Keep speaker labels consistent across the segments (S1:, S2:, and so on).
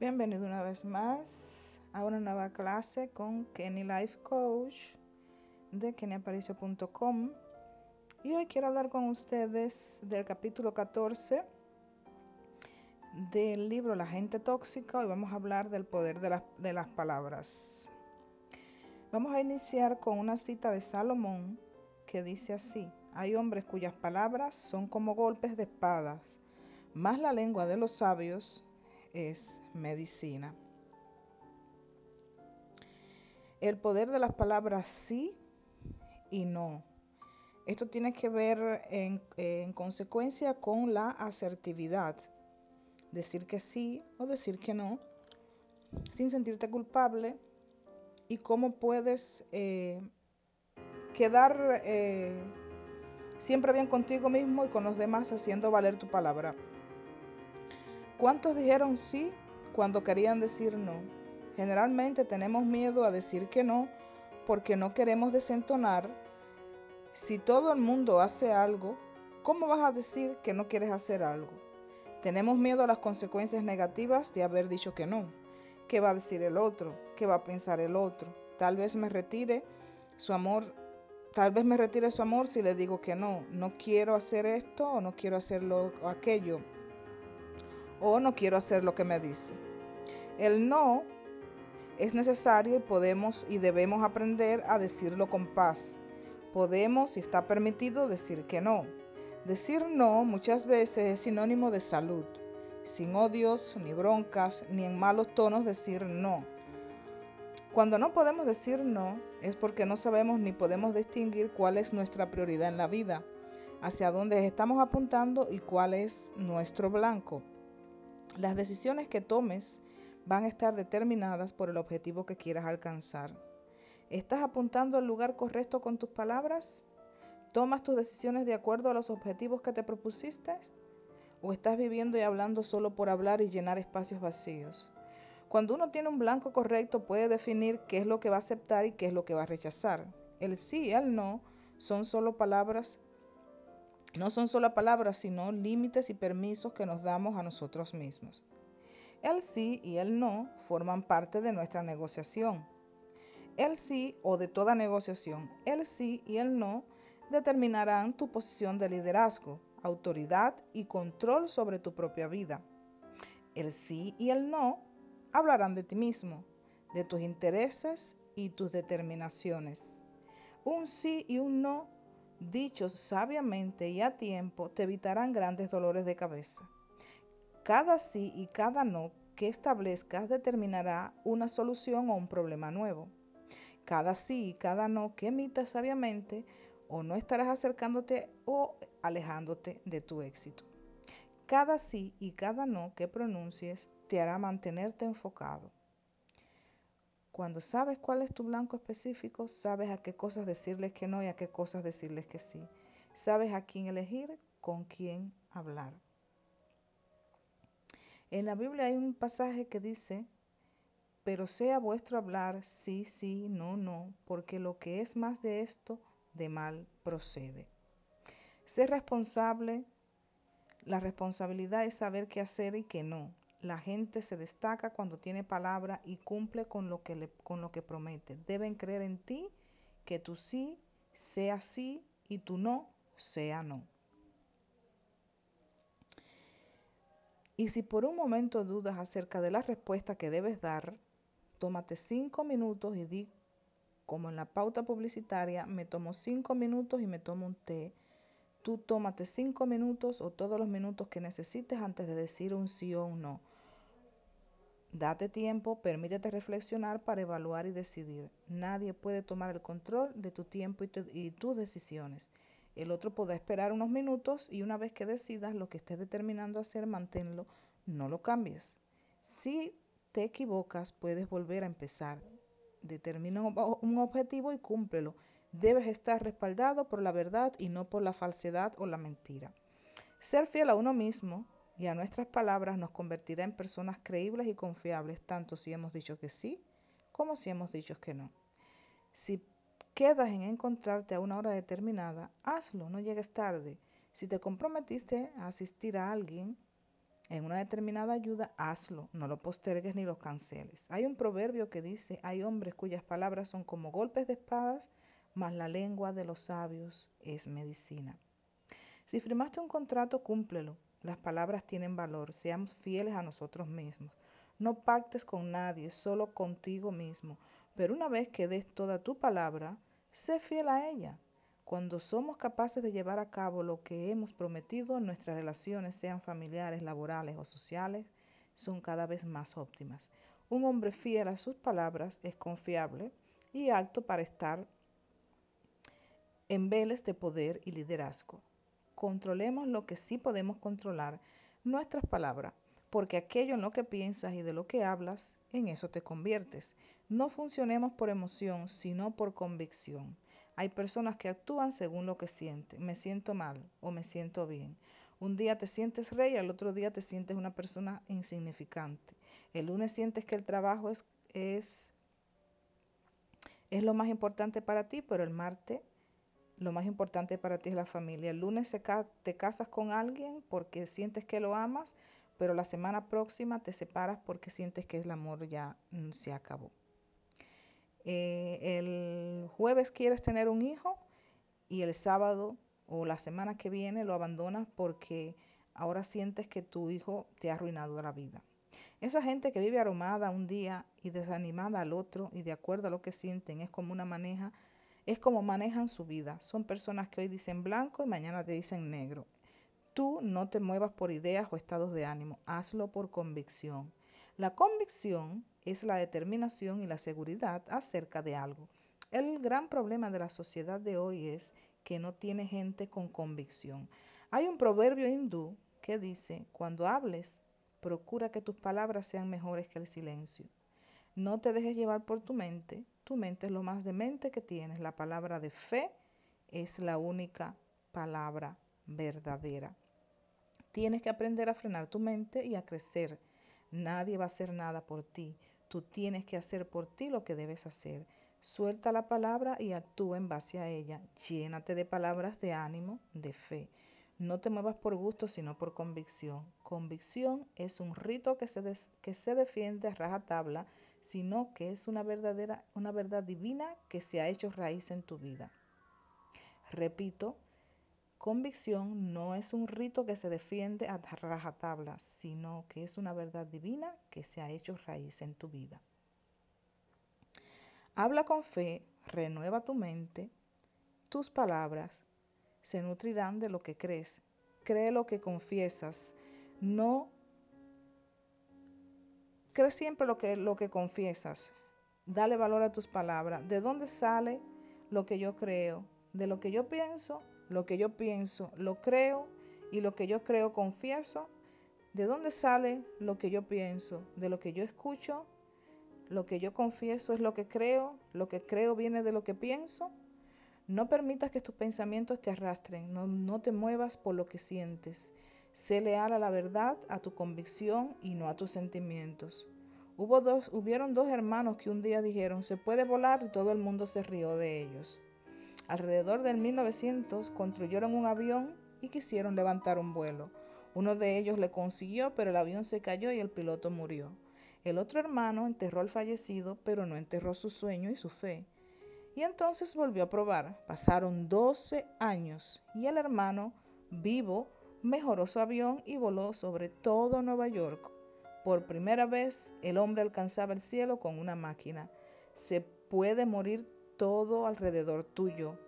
S1: Bienvenido una vez más a una nueva clase con Kenny Life Coach de kennyaparicio.com y hoy quiero hablar con ustedes del capítulo 14 del libro La gente tóxica. Hoy vamos a hablar del poder de, de las palabras. Vamos a iniciar con una cita de Salomón que dice así, hay hombres cuyas palabras son como golpes de espadas, más la lengua de los sabios es medicina. El poder de las palabras sí y no. Esto tiene que ver en, en, consecuencia con la asertividad. Decir que sí o decir que no, sin sentirte culpable. Y cómo puedes eh, quedar eh, siempre bien contigo mismo y con los demás haciendo valer tu palabra. ¿Cuántos dijeron sí cuando querían decir no? Generalmente tenemos miedo a decir que no porque no queremos desentonar. Si todo el mundo hace algo, ¿cómo vas a decir que no quieres hacer algo? Tenemos miedo a las consecuencias negativas de haber dicho que no. ¿Qué va a decir el otro? ¿Qué va a pensar el otro? Tal vez me retire su amor, tal vez me retire su amor si le digo que no. No quiero hacer esto o no quiero hacer lo, aquello o no quiero hacer lo que me dice. El no es necesario y podemos y debemos aprender a decirlo con paz. Podemos y está permitido decir que no. Decir no muchas veces es sinónimo de salud. Sin odios, ni broncas, ni en malos tonos decir no. Cuando no podemos decir no es porque no sabemos ni podemos distinguir cuál es nuestra prioridad en la vida, hacia dónde estamos apuntando y cuál es nuestro blanco. Las decisiones que tomes van a estar determinadas por el objetivo que quieras alcanzar. ¿Estás apuntando al lugar correcto con tus palabras? ¿Tomas tus decisiones de acuerdo a los objetivos que te propusiste? ¿O estás viviendo y hablando solo por hablar y llenar espacios vacíos? Cuando uno tiene un blanco correcto puede definir qué es lo que va a aceptar y qué es lo que va a rechazar. El sí y el no son solo palabras no son solo palabras, sino límites y permisos que nos damos a nosotros mismos. El sí y el no forman parte de nuestra negociación. El sí o de toda negociación, el sí y el no determinarán tu posición de liderazgo, autoridad y control sobre tu propia vida. El sí y el no hablarán de ti mismo, de tus intereses y tus determinaciones. Un sí y un no dichos sabiamente y a tiempo, te evitarán grandes dolores de cabeza. Cada sí y cada no que establezcas determinará una solución o un problema nuevo. Cada sí y cada no que emitas sabiamente o no estarás acercándote o alejándote de tu éxito. Cada sí y cada no que pronuncies te hará mantenerte enfocado. Cuando sabes cuál es tu blanco específico, sabes a qué cosas decirles que no y a qué cosas decirles que sí. Sabes a quién elegir, con quién hablar. En la Biblia hay un pasaje que dice, pero sea vuestro hablar sí, sí, no, no, porque lo que es más de esto, de mal procede. Ser responsable, la responsabilidad es saber qué hacer y qué no. La gente se destaca cuando tiene palabra y cumple con lo que, le, con lo que promete. Deben creer en ti que tu sí sea sí y tu no sea no. Y si por un momento dudas acerca de la respuesta que debes dar, tómate cinco minutos y di, como en la pauta publicitaria, me tomo cinco minutos y me tomo un té. Tú tómate cinco minutos o todos los minutos que necesites antes de decir un sí o un no. Date tiempo, permítete reflexionar para evaluar y decidir. Nadie puede tomar el control de tu tiempo y, tu, y, tus decisiones. El otro podrá esperar unos minutos y una vez que decidas lo que estés determinando hacer, manténlo, no lo cambies. Si te equivocas, puedes volver a empezar. Determina un objetivo y cúmplelo. Debes estar respaldado por la verdad y no por la falsedad o la mentira. Ser fiel a uno mismo y a nuestras palabras nos convertirá en personas creíbles y confiables, tanto si hemos dicho que sí como si hemos dicho que no. Si quedas en encontrarte a una hora determinada, hazlo, no llegues tarde. Si te comprometiste a asistir a alguien, en una determinada ayuda, hazlo, no lo postergues ni lo canceles. Hay un proverbio que dice, hay hombres cuyas palabras son como golpes de espadas, mas la lengua de los sabios es medicina. Si firmaste un contrato, cúmplelo. Las palabras tienen valor, seamos fieles a nosotros mismos. No pactes con nadie, solo contigo mismo. Pero una vez que des toda tu palabra, sé fiel a ella. Cuando somos capaces de llevar a cabo lo que hemos prometido, nuestras relaciones, sean familiares, laborales o sociales, son cada vez más óptimas. Un hombre fiel a sus palabras es confiable y apto para estar en veles de poder y liderazgo. Controlemos lo que sí podemos controlar, nuestras palabras, porque aquello en lo que piensas y de lo que hablas, en eso te conviertes. No funcionemos por emoción, sino por convicción. Hay personas que actúan según lo que sienten. Me siento mal o me siento bien. Un día te sientes rey, al otro día te sientes una persona insignificante. El lunes sientes que el trabajo es, es, es lo más importante para ti, pero el martes lo más importante para ti es la familia. El lunes te casas con alguien porque sientes que lo amas, pero la semana próxima te separas porque sientes que el amor ya mm, se acabó. Eh, el jueves quieres tener un hijo y el sábado o la semana que viene lo abandonas porque ahora sientes que tu hijo te ha arruinado la vida. Esa gente que vive aromada un día y desanimada al otro y de acuerdo a lo que sienten es como una maneja, es como manejan su vida. Son personas que hoy dicen blanco y mañana te dicen negro. Tú no te muevas por ideas o estados de ánimo, hazlo por convicción. La convicción es la determinación y la seguridad acerca de algo. El gran problema de la sociedad de hoy es que no tiene gente con convicción. Hay un proverbio hindú que dice, cuando hables, procura que tus palabras sean mejores que el silencio. No te dejes llevar por tu mente, tu mente es lo más demente que tienes. La palabra de fe es la única palabra verdadera. Tienes que aprender a frenar tu mente y a crecer. Nadie va a hacer nada por ti. Tú tienes que hacer por ti lo que debes hacer. Suelta la palabra y actúa en base a ella. Llénate de palabras de ánimo, de fe. No te muevas por gusto, sino por convicción. Convicción es un rito que se, que se defiende a rajatabla, sino que es una verdadera, una verdad divina que se ha hecho raíz en tu vida. Repito, convicción no es un rito que se defiende a rajatabla, sino que es una verdad divina que se ha hecho raíz en tu vida. Habla con fe, renueva tu mente, tus palabras se nutrirán de lo que crees. Cree lo que confiesas, no cree siempre lo que, lo que confiesas. Dale valor a tus palabras. ¿De dónde sale lo que yo creo? De lo que yo pienso lo que yo pienso, lo creo y lo que yo creo confieso. ¿De dónde sale lo que yo pienso? De lo que yo escucho. Lo que yo confieso es lo que creo. Lo que creo viene de lo que pienso. No permitas que tus pensamientos te arrastren. No, no te muevas por lo que sientes. Sé leal a la verdad, a tu convicción y no a tus sentimientos. Hubo dos, hubieron dos hermanos que un día dijeron, se puede volar y todo el mundo se rió de ellos. Alrededor del 1900 construyeron un avión y quisieron levantar un vuelo. Uno de ellos le consiguió, pero el avión se cayó y el piloto murió. El otro hermano enterró al fallecido, pero no enterró su sueño y su fe. Y entonces volvió a probar. Pasaron 12 años y el hermano, vivo, mejoró su avión y voló sobre todo Nueva York. Por primera vez el hombre alcanzaba el cielo con una máquina. Se puede morir todo alrededor tuyo,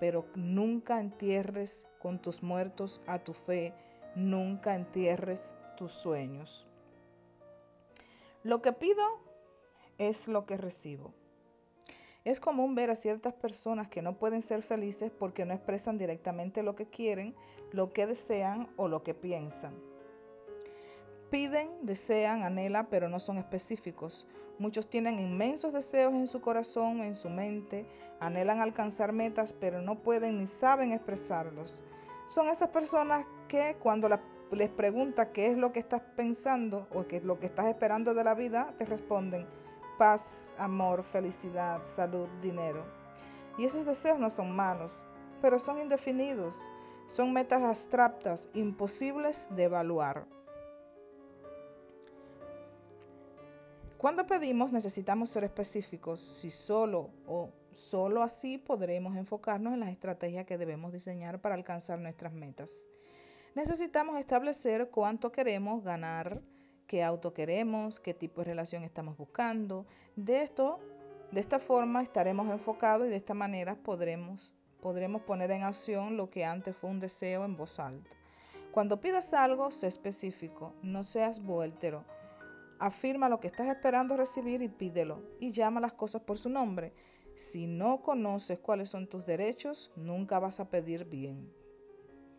S1: pero nunca entierres con tus muertos a tu fe, nunca entierres tus sueños. Lo que pido es lo que recibo. Es común ver a ciertas personas que no pueden ser felices porque no expresan directamente lo que quieren, lo que desean o lo que piensan. Piden, desean, anhelan, pero no son específicos. Muchos tienen inmensos deseos en su corazón, en su mente, anhelan alcanzar metas, pero no pueden ni saben expresarlos. Son esas personas que cuando les pregunta qué es lo que estás pensando o qué es lo que estás esperando de la vida, te responden paz, amor, felicidad, salud, dinero. Y esos deseos no son malos, pero son indefinidos, son metas abstractas, imposibles de evaluar. Cuando pedimos necesitamos ser específicos, si solo o solo así podremos enfocarnos en las estrategias que debemos diseñar para alcanzar nuestras metas. Necesitamos establecer cuánto queremos ganar, qué auto queremos, qué tipo de relación estamos buscando. De esto, de esta forma estaremos enfocados y de esta manera podremos, podremos poner en acción lo que antes fue un deseo en voz alta. Cuando pidas algo, sé específico, no seas vuéltero Afirma lo que estás esperando recibir y pídelo y llama las cosas por su nombre. Si no conoces cuáles son tus derechos, nunca vas a pedir bien.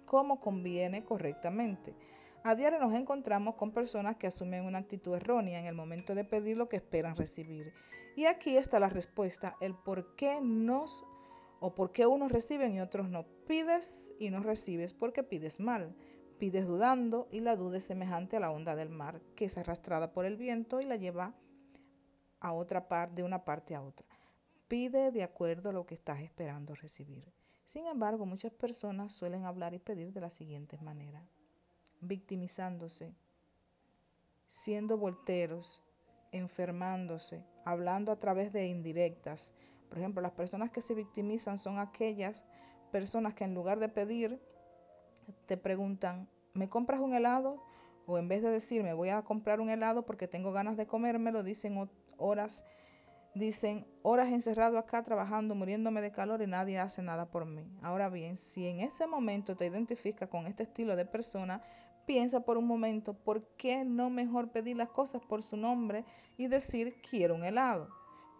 S1: ¿Cómo conviene correctamente? A diario nos encontramos con personas que asumen una actitud errónea en el momento de pedir lo que esperan recibir. Y aquí está la respuesta, el por qué nos o por qué unos reciben y otros no. Pides y no recibes porque pides mal pides dudando y la duda es semejante a la onda del mar que es arrastrada por el viento y la lleva a otra parte, de una parte a otra. Pide de acuerdo a lo que estás esperando recibir. Sin embargo, muchas personas suelen hablar y pedir de la siguiente manera, victimizándose, siendo volteros, enfermándose, hablando a través de indirectas. Por ejemplo, las personas que se victimizan son aquellas personas que en lugar de pedir, te preguntan, ¿me compras un helado? O en vez de decirme voy a comprar un helado porque tengo ganas de comérmelo, dicen horas, dicen horas encerrado acá trabajando, muriéndome de calor y nadie hace nada por mí. Ahora bien, si en ese momento te identificas con este estilo de persona, piensa por un momento, ¿por qué no mejor pedir las cosas por su nombre y decir quiero un helado?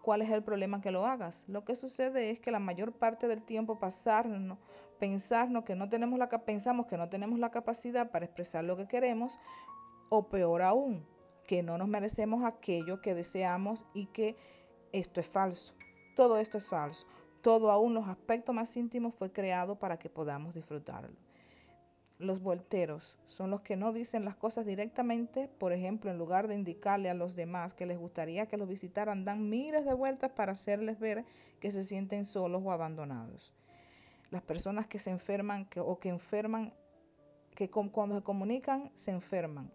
S1: ¿Cuál es el problema que lo hagas? Lo que sucede es que la mayor parte del tiempo pasarnos pensarnos que no tenemos la, pensamos que no tenemos la capacidad para expresar lo que queremos o peor aún, que no nos merecemos aquello que deseamos y que esto es falso. Todo esto es falso. Todo aún los aspectos más íntimos fue creado para que podamos disfrutarlo. Los volteros son los que no dicen las cosas directamente, por ejemplo, en lugar de indicarle a los demás que les gustaría que los visitaran, dan miles de vueltas para hacerles ver que se sienten solos o abandonados las personas que se enferman o que enferman, que cuando se comunican se enferman.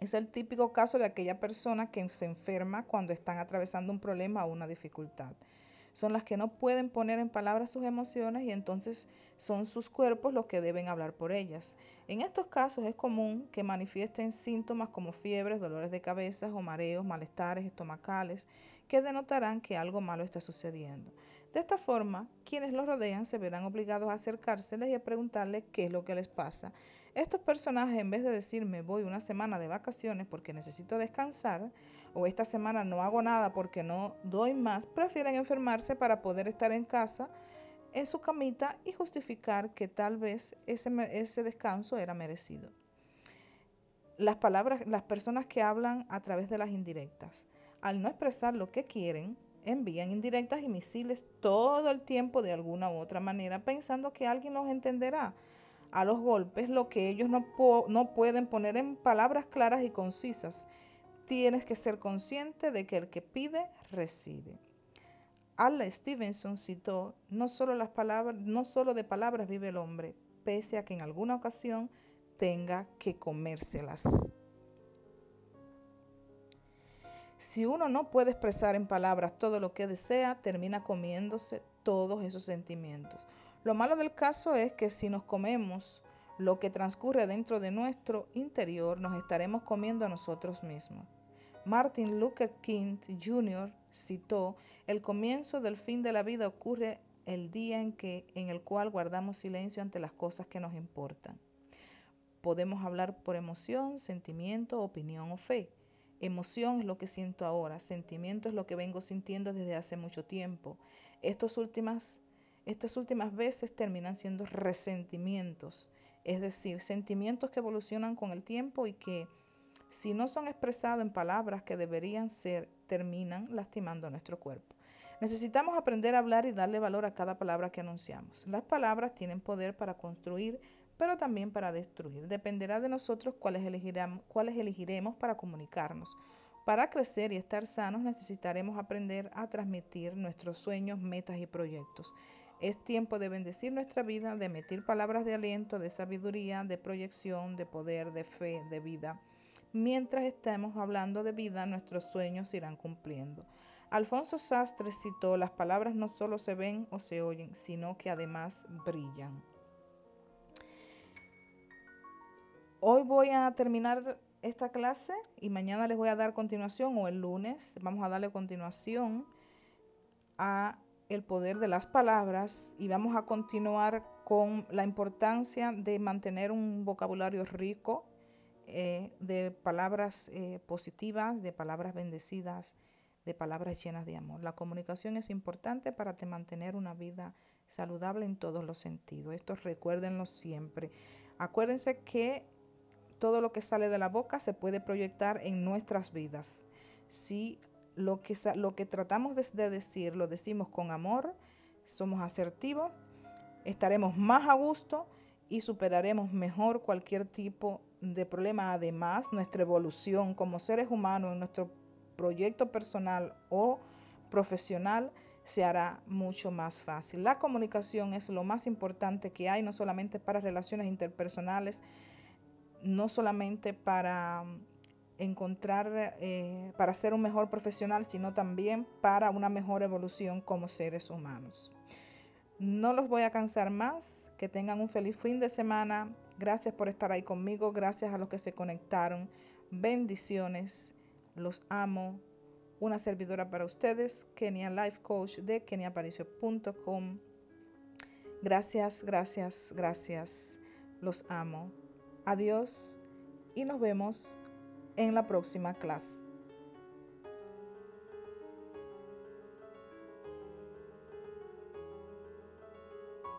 S1: Es el típico caso de aquella persona que se enferma cuando están atravesando un problema o una dificultad. Son las que no pueden poner en palabras sus emociones y entonces son sus cuerpos los que deben hablar por ellas. En estos casos es común que manifiesten síntomas como fiebres, dolores de cabeza o mareos, malestares estomacales, que denotarán que algo malo está sucediendo. De esta forma, quienes los rodean se verán obligados a acercárseles y a preguntarles qué es lo que les pasa. Estos personajes, en vez de decir me voy una semana de vacaciones porque necesito descansar, o esta semana no hago nada porque no doy más, prefieren enfermarse para poder estar en casa, en su camita y justificar que tal vez ese, ese descanso era merecido. Las palabras, las personas que hablan a través de las indirectas, al no expresar lo que quieren, envían indirectas y misiles todo el tiempo de alguna u otra manera pensando que alguien los entenderá a los golpes lo que ellos no, no pueden poner en palabras claras y concisas. Tienes que ser consciente de que el que pide, recibe. Al Stevenson citó, no solo, las palabras, no solo de palabras vive el hombre, pese a que en alguna ocasión tenga que comérselas. Si uno no puede expresar en palabras todo lo que desea, termina comiéndose todos esos sentimientos. Lo malo del caso es que si nos comemos lo que transcurre dentro de nuestro interior, nos estaremos comiendo a nosotros mismos. Martin Luther King Jr. citó, el comienzo del fin de la vida ocurre el día en, que, en el cual guardamos silencio ante las cosas que nos importan. Podemos hablar por emoción, sentimiento, opinión o fe. Emoción es lo que siento ahora, sentimiento es lo que vengo sintiendo desde hace mucho tiempo. Estos últimas, estas últimas veces terminan siendo resentimientos, es decir, sentimientos que evolucionan con el tiempo y que si no son expresados en palabras que deberían ser, terminan lastimando nuestro cuerpo. Necesitamos aprender a hablar y darle valor a cada palabra que anunciamos. Las palabras tienen poder para construir pero también para destruir. Dependerá de nosotros cuáles, cuáles elegiremos para comunicarnos. Para crecer y estar sanos necesitaremos aprender a transmitir nuestros sueños, metas y proyectos. Es tiempo de bendecir nuestra vida, de emitir palabras de aliento, de sabiduría, de proyección, de poder, de fe, de vida. Mientras estemos hablando de vida, nuestros sueños irán cumpliendo. Alfonso Sastre citó, las palabras no solo se ven o se oyen, sino que además brillan. Hoy voy a terminar esta clase y mañana les voy a dar continuación o el lunes vamos a darle continuación a el poder de las palabras y vamos a continuar con la importancia de mantener un vocabulario rico eh, de palabras eh, positivas, de palabras bendecidas, de palabras llenas de amor. La comunicación es importante para mantener una vida saludable en todos los sentidos. Esto recuérdenlo siempre. Acuérdense que todo lo que sale de la boca se puede proyectar en nuestras vidas. Si lo que, lo que tratamos de decir lo decimos con amor, somos asertivos, estaremos más a gusto y superaremos mejor cualquier tipo de problema. Además, nuestra evolución como seres humanos en nuestro proyecto personal o profesional se hará mucho más fácil. La comunicación es lo más importante que hay, no solamente para relaciones interpersonales, no solamente para encontrar, eh, para ser un mejor profesional, sino también para una mejor evolución como seres humanos. No los voy a cansar más, que tengan un feliz fin de semana. Gracias por estar ahí conmigo, gracias a los que se conectaron. Bendiciones, los amo. Una servidora para ustedes, Kenia Life Coach de keniaparicio.com. Gracias, gracias, gracias. Los amo. Adiós y nos vemos en la próxima clase.